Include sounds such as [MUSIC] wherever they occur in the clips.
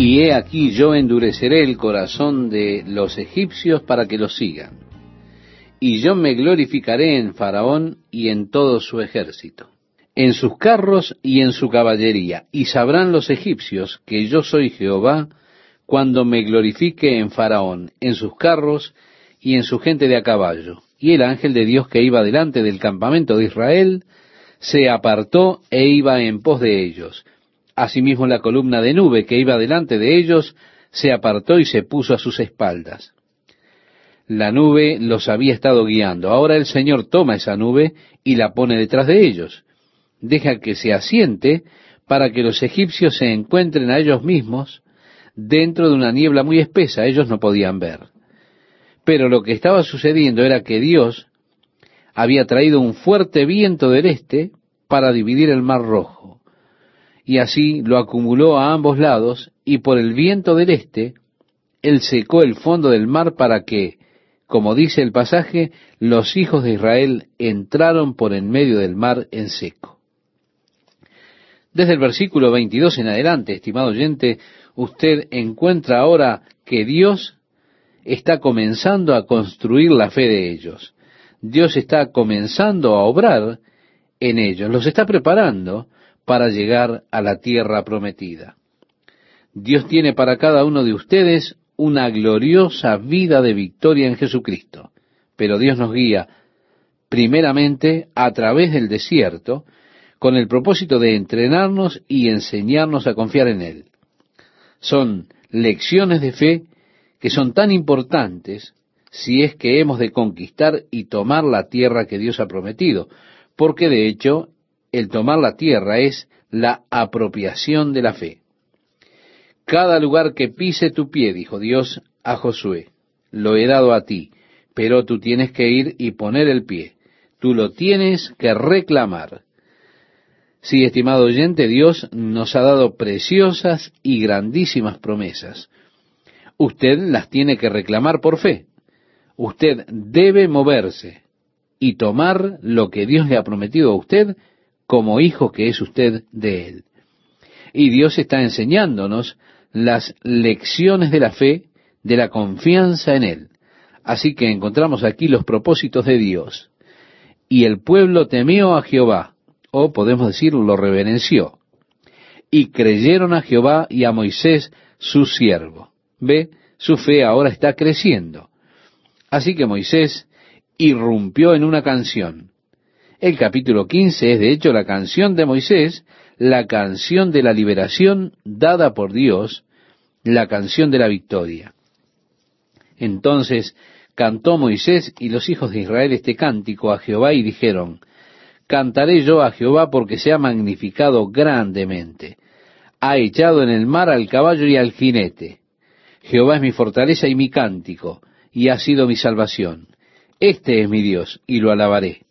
Y he aquí yo endureceré el corazón de los egipcios para que los sigan. Y yo me glorificaré en Faraón y en todo su ejército, en sus carros y en su caballería. Y sabrán los egipcios que yo soy Jehová cuando me glorifique en Faraón, en sus carros y en su gente de a caballo. Y el ángel de Dios que iba delante del campamento de Israel se apartó e iba en pos de ellos. Asimismo la columna de nube que iba delante de ellos se apartó y se puso a sus espaldas. La nube los había estado guiando. Ahora el Señor toma esa nube y la pone detrás de ellos. Deja que se asiente para que los egipcios se encuentren a ellos mismos dentro de una niebla muy espesa. Ellos no podían ver. Pero lo que estaba sucediendo era que Dios había traído un fuerte viento del este para dividir el mar rojo. Y así lo acumuló a ambos lados y por el viento del este, él secó el fondo del mar para que, como dice el pasaje, los hijos de Israel entraron por en medio del mar en seco. Desde el versículo 22 en adelante, estimado oyente, usted encuentra ahora que Dios está comenzando a construir la fe de ellos. Dios está comenzando a obrar en ellos, los está preparando para llegar a la tierra prometida. Dios tiene para cada uno de ustedes una gloriosa vida de victoria en Jesucristo, pero Dios nos guía primeramente a través del desierto con el propósito de entrenarnos y enseñarnos a confiar en Él. Son lecciones de fe que son tan importantes si es que hemos de conquistar y tomar la tierra que Dios ha prometido, porque de hecho el tomar la tierra es la apropiación de la fe. Cada lugar que pise tu pie, dijo Dios a Josué, lo he dado a ti, pero tú tienes que ir y poner el pie, tú lo tienes que reclamar. Sí, estimado oyente, Dios nos ha dado preciosas y grandísimas promesas usted las tiene que reclamar por fe. Usted debe moverse y tomar lo que Dios le ha prometido a usted como hijo que es usted de Él. Y Dios está enseñándonos las lecciones de la fe, de la confianza en Él. Así que encontramos aquí los propósitos de Dios. Y el pueblo temió a Jehová, o podemos decir lo reverenció, y creyeron a Jehová y a Moisés su siervo. Ve, su fe ahora está creciendo. Así que Moisés irrumpió en una canción. El capítulo 15 es de hecho la canción de Moisés, la canción de la liberación dada por Dios, la canción de la victoria. Entonces cantó Moisés y los hijos de Israel este cántico a Jehová y dijeron, Cantaré yo a Jehová porque se ha magnificado grandemente. Ha echado en el mar al caballo y al jinete. Jehová es mi fortaleza y mi cántico, y ha sido mi salvación. Este es mi Dios, y lo alabaré.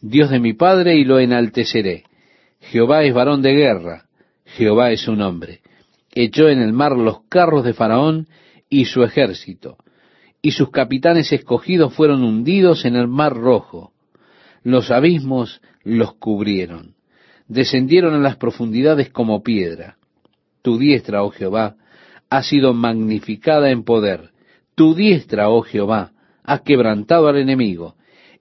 Dios de mi Padre, y lo enalteceré. Jehová es varón de guerra, Jehová es su nombre. Echó en el mar los carros de Faraón y su ejército, y sus capitanes escogidos fueron hundidos en el mar rojo. Los abismos los cubrieron, descendieron a las profundidades como piedra. Tu diestra, oh Jehová, ha sido magnificada en poder. Tu diestra, oh Jehová, has quebrantado al enemigo,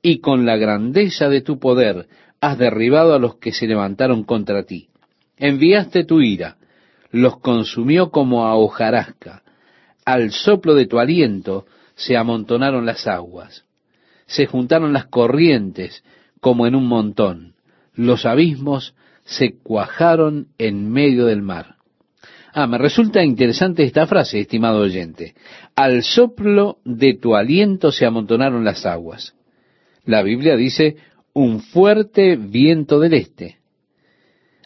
y con la grandeza de tu poder has derribado a los que se levantaron contra ti. Enviaste tu ira, los consumió como a hojarasca. Al soplo de tu aliento se amontonaron las aguas. Se juntaron las corrientes como en un montón. Los abismos se cuajaron en medio del mar. Ah, me resulta interesante esta frase, estimado oyente. Al soplo de tu aliento se amontonaron las aguas. La Biblia dice un fuerte viento del este.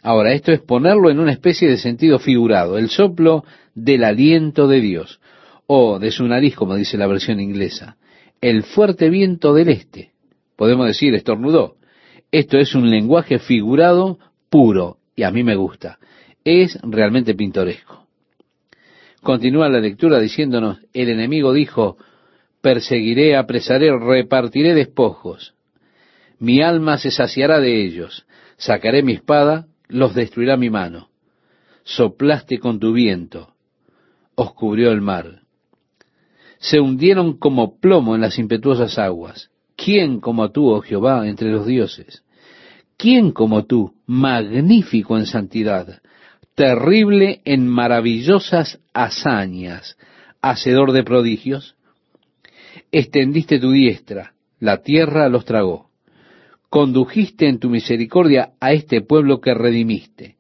Ahora, esto es ponerlo en una especie de sentido figurado, el soplo del aliento de Dios, o de su nariz, como dice la versión inglesa. El fuerte viento del este. Podemos decir, estornudó. Esto es un lenguaje figurado puro, y a mí me gusta es realmente pintoresco. Continúa la lectura diciéndonos, el enemigo dijo, perseguiré, apresaré, repartiré despojos. Mi alma se saciará de ellos. Sacaré mi espada, los destruirá mi mano. Soplaste con tu viento. os cubrió el mar. Se hundieron como plomo en las impetuosas aguas. ¿Quién como tú, oh Jehová, entre los dioses? ¿Quién como tú, magnífico en santidad, terrible en maravillosas hazañas, hacedor de prodigios? Extendiste tu diestra, la tierra los tragó. Condujiste en tu misericordia a este pueblo que redimiste.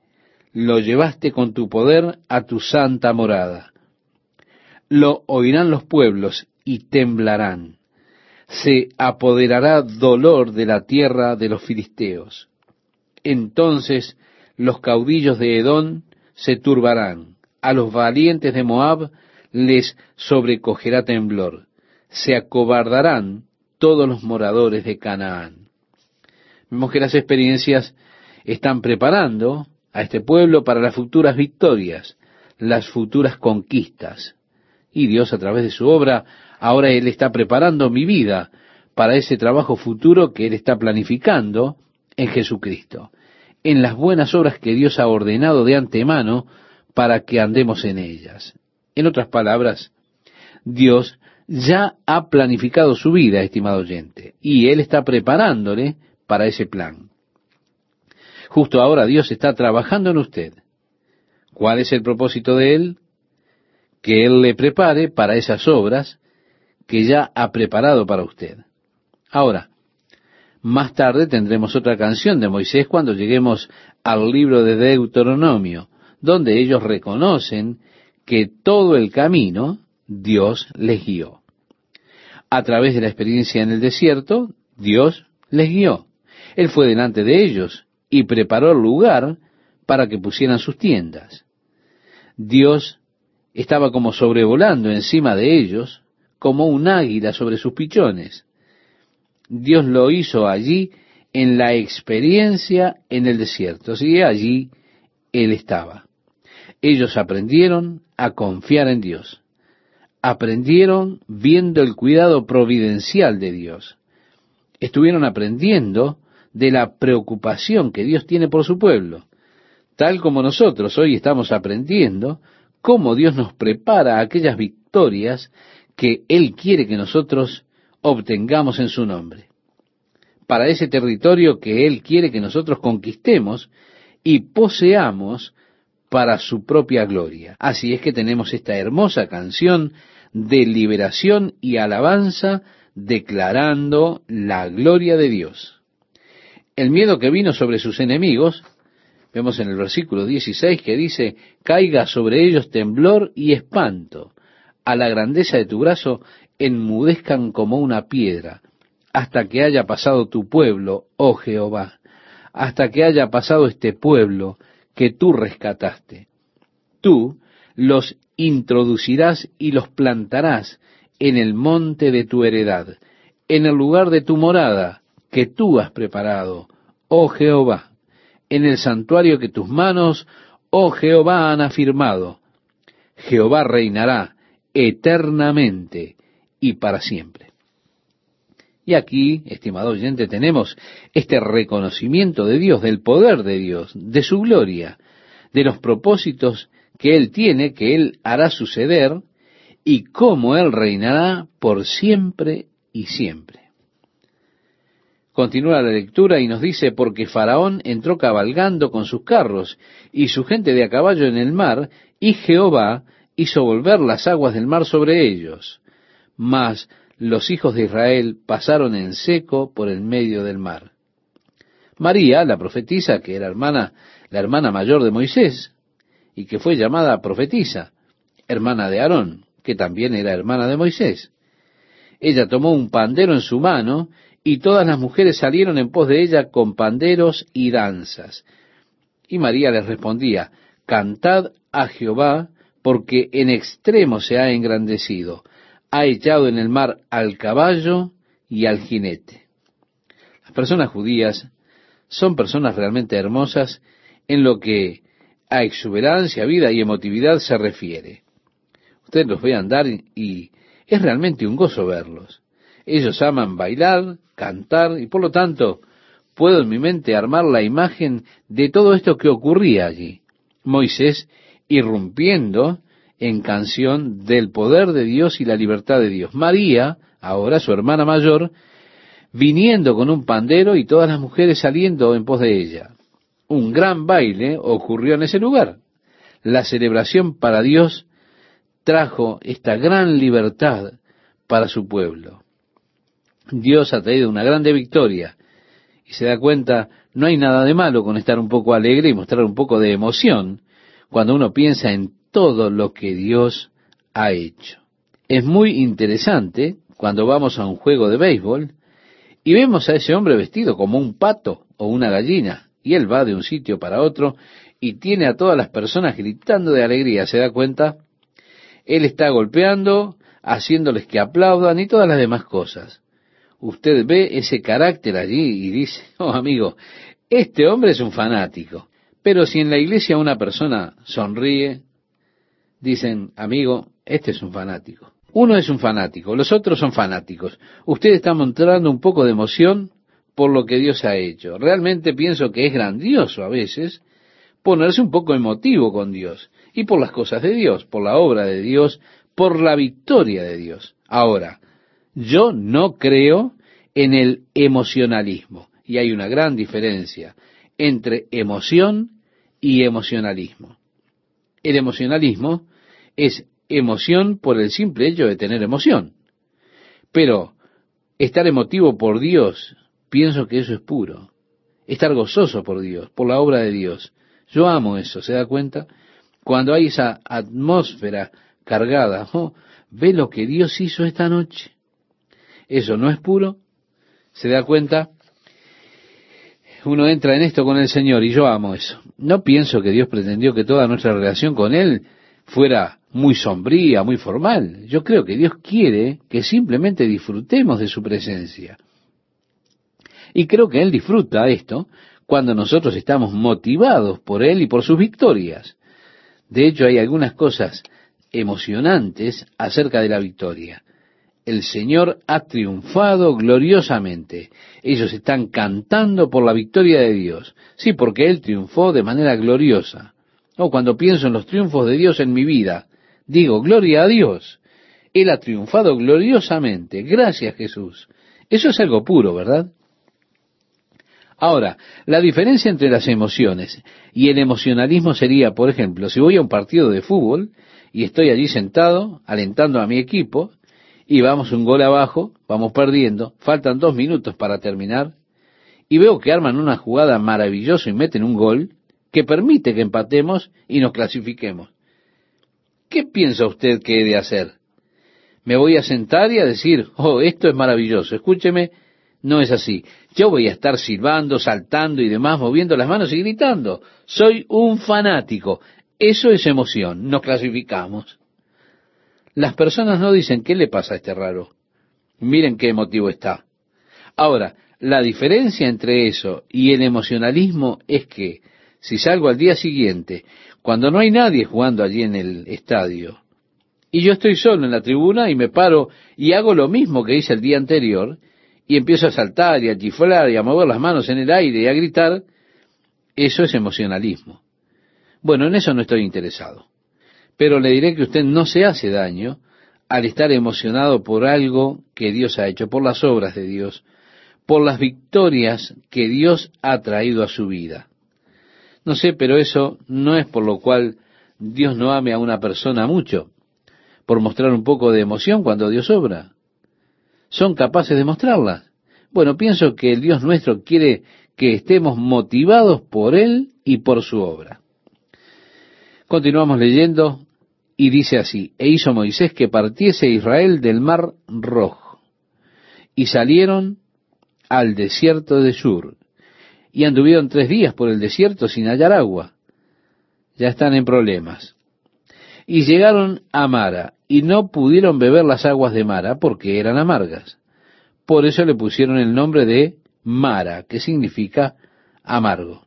Lo llevaste con tu poder a tu santa morada. Lo oirán los pueblos y temblarán. Se apoderará dolor de la tierra de los filisteos. Entonces los caudillos de Edón se turbarán. A los valientes de Moab les sobrecogerá temblor. Se acobardarán todos los moradores de Canaán. Vemos que las experiencias están preparando a este pueblo para las futuras victorias, las futuras conquistas. Y Dios a través de su obra, ahora Él está preparando mi vida para ese trabajo futuro que Él está planificando en Jesucristo, en las buenas obras que Dios ha ordenado de antemano para que andemos en ellas. En otras palabras, Dios ya ha planificado su vida, estimado oyente, y Él está preparándole para ese plan. Justo ahora Dios está trabajando en usted. ¿Cuál es el propósito de Él? Que Él le prepare para esas obras que ya ha preparado para usted. Ahora, más tarde tendremos otra canción de Moisés cuando lleguemos al libro de Deuteronomio, donde ellos reconocen que todo el camino Dios les guió a través de la experiencia en el desierto, Dios les guió. Él fue delante de ellos y preparó el lugar para que pusieran sus tiendas. Dios estaba como sobrevolando encima de ellos, como un águila sobre sus pichones. Dios lo hizo allí en la experiencia en el desierto. Así allí Él estaba. Ellos aprendieron a confiar en Dios aprendieron viendo el cuidado providencial de Dios. Estuvieron aprendiendo de la preocupación que Dios tiene por su pueblo, tal como nosotros hoy estamos aprendiendo cómo Dios nos prepara aquellas victorias que Él quiere que nosotros obtengamos en su nombre, para ese territorio que Él quiere que nosotros conquistemos y poseamos para su propia gloria. Así es que tenemos esta hermosa canción de liberación y alabanza declarando la gloria de Dios. El miedo que vino sobre sus enemigos, vemos en el versículo 16 que dice, caiga sobre ellos temblor y espanto, a la grandeza de tu brazo enmudezcan como una piedra, hasta que haya pasado tu pueblo, oh Jehová, hasta que haya pasado este pueblo que tú rescataste. Tú los introducirás y los plantarás en el monte de tu heredad, en el lugar de tu morada que tú has preparado, oh Jehová, en el santuario que tus manos, oh Jehová, han afirmado. Jehová reinará eternamente y para siempre. Y aquí, estimado oyente, tenemos este reconocimiento de Dios, del poder de Dios, de su gloria, de los propósitos que Él tiene, que Él hará suceder y cómo Él reinará por siempre y siempre. Continúa la lectura y nos dice, porque Faraón entró cabalgando con sus carros y su gente de a caballo en el mar, y Jehová hizo volver las aguas del mar sobre ellos. Mas los hijos de Israel pasaron en seco por el medio del mar. María, la profetisa, que era hermana, la hermana mayor de Moisés, y que fue llamada profetisa, hermana de Aarón, que también era hermana de Moisés. Ella tomó un pandero en su mano y todas las mujeres salieron en pos de ella con panderos y danzas. Y María les respondía, Cantad a Jehová, porque en extremo se ha engrandecido, ha echado en el mar al caballo y al jinete. Las personas judías son personas realmente hermosas en lo que a exuberancia, vida y emotividad se refiere. Usted los ve andar y es realmente un gozo verlos. Ellos aman bailar, cantar y por lo tanto puedo en mi mente armar la imagen de todo esto que ocurría allí. Moisés irrumpiendo en canción del poder de Dios y la libertad de Dios. María, ahora su hermana mayor, viniendo con un pandero y todas las mujeres saliendo en pos de ella. Un gran baile ocurrió en ese lugar. La celebración para Dios trajo esta gran libertad para su pueblo. Dios ha traído una grande victoria y se da cuenta, no hay nada de malo con estar un poco alegre y mostrar un poco de emoción cuando uno piensa en todo lo que Dios ha hecho. Es muy interesante cuando vamos a un juego de béisbol y vemos a ese hombre vestido como un pato o una gallina, y él va de un sitio para otro y tiene a todas las personas gritando de alegría, ¿se da cuenta? Él está golpeando, haciéndoles que aplaudan y todas las demás cosas. Usted ve ese carácter allí y dice, [LAUGHS] oh amigo, este hombre es un fanático. Pero si en la iglesia una persona sonríe, dicen, amigo, este es un fanático. Uno es un fanático, los otros son fanáticos. Usted está mostrando un poco de emoción por lo que Dios ha hecho. Realmente pienso que es grandioso a veces ponerse un poco emotivo con Dios y por las cosas de Dios, por la obra de Dios, por la victoria de Dios. Ahora, yo no creo en el emocionalismo y hay una gran diferencia entre emoción y emocionalismo. El emocionalismo es emoción por el simple hecho de tener emoción. Pero estar emotivo por Dios, pienso que eso es puro. Estar gozoso por Dios, por la obra de Dios. Yo amo eso, ¿se da cuenta? Cuando hay esa atmósfera cargada, [LAUGHS] oh, ve lo que Dios hizo esta noche. Eso no es puro, ¿se da cuenta? Uno entra en esto con el Señor y yo amo eso. No pienso que Dios pretendió que toda nuestra relación con Él fuera muy sombría, muy formal. Yo creo que Dios quiere que simplemente disfrutemos de su presencia. Y creo que Él disfruta esto cuando nosotros estamos motivados por Él y por sus victorias. De hecho, hay algunas cosas emocionantes acerca de la victoria. El Señor ha triunfado gloriosamente. Ellos están cantando por la victoria de Dios. Sí, porque Él triunfó de manera gloriosa. O cuando pienso en los triunfos de Dios en mi vida, digo, gloria a Dios. Él ha triunfado gloriosamente. Gracias Jesús. Eso es algo puro, ¿verdad? Ahora, la diferencia entre las emociones y el emocionalismo sería, por ejemplo, si voy a un partido de fútbol y estoy allí sentado alentando a mi equipo y vamos un gol abajo, vamos perdiendo, faltan dos minutos para terminar y veo que arman una jugada maravillosa y meten un gol que permite que empatemos y nos clasifiquemos. ¿Qué piensa usted que he de hacer? ¿Me voy a sentar y a decir, oh, esto es maravilloso, escúcheme, no es así. Yo voy a estar silbando, saltando y demás, moviendo las manos y gritando. Soy un fanático. Eso es emoción. Nos clasificamos. Las personas no dicen, ¿qué le pasa a este raro? Miren qué emotivo está. Ahora, la diferencia entre eso y el emocionalismo es que si salgo al día siguiente, cuando no hay nadie jugando allí en el estadio, y yo estoy solo en la tribuna y me paro y hago lo mismo que hice el día anterior, y empiezo a saltar y a chiflar y a mover las manos en el aire y a gritar, eso es emocionalismo. Bueno, en eso no estoy interesado. Pero le diré que usted no se hace daño al estar emocionado por algo que Dios ha hecho, por las obras de Dios, por las victorias que Dios ha traído a su vida. No sé, pero eso no es por lo cual Dios no ame a una persona mucho, por mostrar un poco de emoción cuando Dios obra son capaces de mostrarlas. Bueno, pienso que el Dios nuestro quiere que estemos motivados por Él y por su obra. Continuamos leyendo y dice así, e hizo Moisés que partiese Israel del mar rojo, y salieron al desierto de Sur, y anduvieron tres días por el desierto sin hallar agua. Ya están en problemas. Y llegaron a Mara, y no pudieron beber las aguas de Mara porque eran amargas. Por eso le pusieron el nombre de Mara, que significa amargo.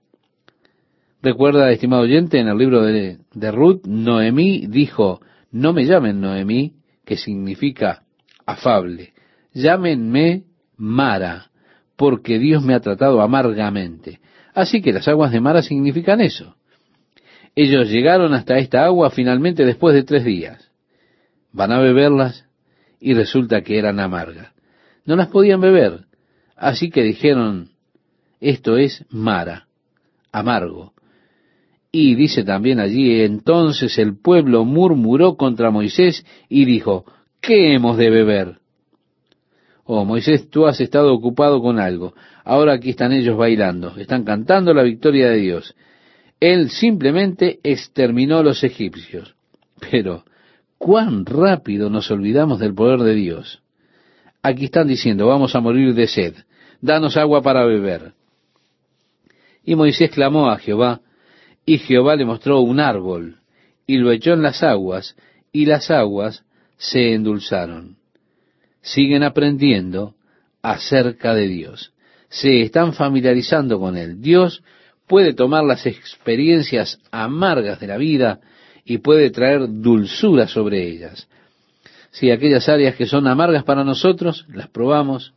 Recuerda, estimado oyente, en el libro de, de Ruth, Noemí dijo, no me llamen Noemí, que significa afable, llámenme Mara, porque Dios me ha tratado amargamente. Así que las aguas de Mara significan eso. Ellos llegaron hasta esta agua finalmente después de tres días. Van a beberlas y resulta que eran amargas. No las podían beber, así que dijeron, esto es Mara, amargo. Y dice también allí, entonces el pueblo murmuró contra Moisés y dijo, ¿qué hemos de beber? Oh, Moisés, tú has estado ocupado con algo. Ahora aquí están ellos bailando, están cantando la victoria de Dios. Él simplemente exterminó a los egipcios. Pero, ¿cuán rápido nos olvidamos del poder de Dios? Aquí están diciendo, vamos a morir de sed, danos agua para beber. Y Moisés clamó a Jehová, y Jehová le mostró un árbol, y lo echó en las aguas, y las aguas se endulzaron. Siguen aprendiendo acerca de Dios. Se están familiarizando con Él. Dios puede tomar las experiencias amargas de la vida y puede traer dulzura sobre ellas. Si aquellas áreas que son amargas para nosotros, las probamos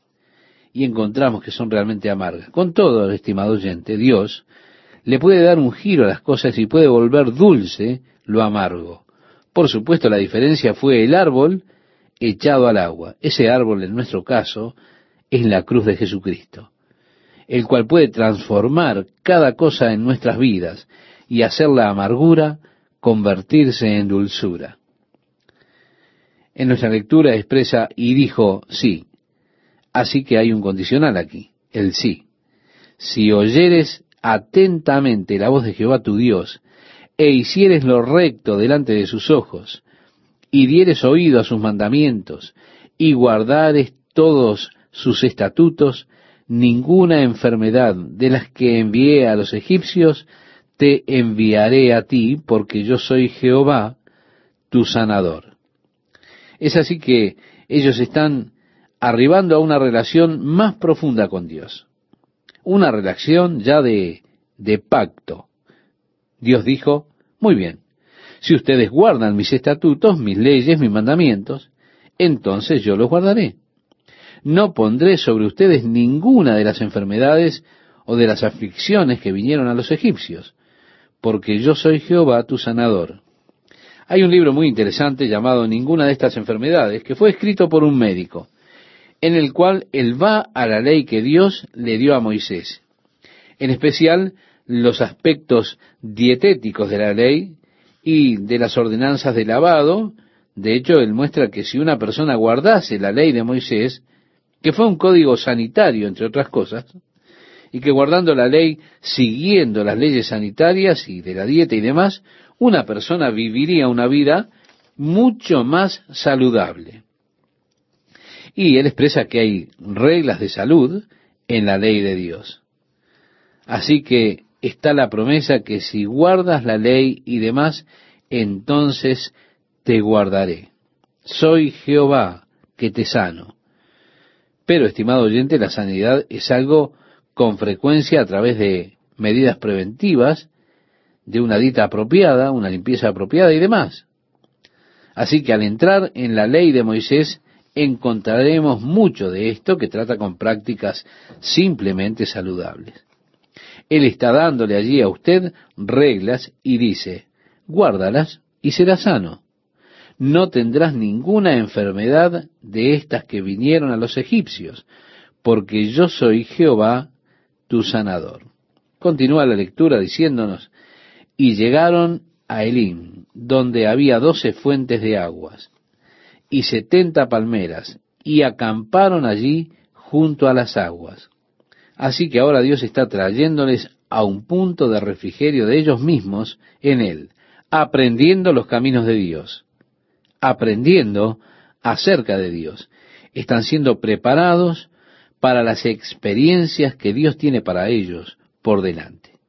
y encontramos que son realmente amargas. Con todo, estimado oyente, Dios le puede dar un giro a las cosas y puede volver dulce lo amargo. Por supuesto, la diferencia fue el árbol echado al agua. Ese árbol, en nuestro caso, es la cruz de Jesucristo, el cual puede transformar cada cosa en nuestras vidas y hacer la amargura convertirse en dulzura. En nuestra lectura expresa y dijo sí. Así que hay un condicional aquí, el sí. Si oyeres atentamente la voz de Jehová tu Dios, e hicieres lo recto delante de sus ojos, y dieres oído a sus mandamientos, y guardares todos sus estatutos, ninguna enfermedad de las que envié a los egipcios, te enviaré a ti, porque yo soy Jehová, tu sanador. Es así que ellos están arribando a una relación más profunda con Dios una relación ya de, de pacto. Dios dijo, muy bien, si ustedes guardan mis estatutos, mis leyes, mis mandamientos, entonces yo los guardaré. No pondré sobre ustedes ninguna de las enfermedades o de las aflicciones que vinieron a los egipcios, porque yo soy Jehová tu sanador. Hay un libro muy interesante llamado Ninguna de estas enfermedades, que fue escrito por un médico en el cual él va a la ley que Dios le dio a Moisés. En especial los aspectos dietéticos de la ley y de las ordenanzas de lavado. De hecho, él muestra que si una persona guardase la ley de Moisés, que fue un código sanitario, entre otras cosas, y que guardando la ley, siguiendo las leyes sanitarias y de la dieta y demás, una persona viviría una vida mucho más saludable. Y él expresa que hay reglas de salud en la ley de Dios. Así que está la promesa que si guardas la ley y demás, entonces te guardaré. Soy Jehová que te sano. Pero, estimado oyente, la sanidad es algo con frecuencia a través de medidas preventivas, de una dieta apropiada, una limpieza apropiada y demás. Así que al entrar en la ley de Moisés, encontraremos mucho de esto que trata con prácticas simplemente saludables. Él está dándole allí a usted reglas y dice, guárdalas y serás sano. No tendrás ninguna enfermedad de estas que vinieron a los egipcios, porque yo soy Jehová tu sanador. Continúa la lectura diciéndonos, y llegaron a Elim, donde había doce fuentes de aguas y setenta palmeras, y acamparon allí junto a las aguas. Así que ahora Dios está trayéndoles a un punto de refrigerio de ellos mismos en Él, aprendiendo los caminos de Dios, aprendiendo acerca de Dios. Están siendo preparados para las experiencias que Dios tiene para ellos por delante.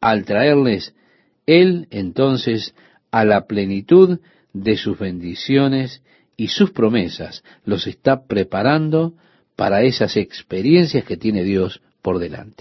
Al traerles Él entonces a la plenitud de sus bendiciones y sus promesas los está preparando para esas experiencias que tiene Dios por delante.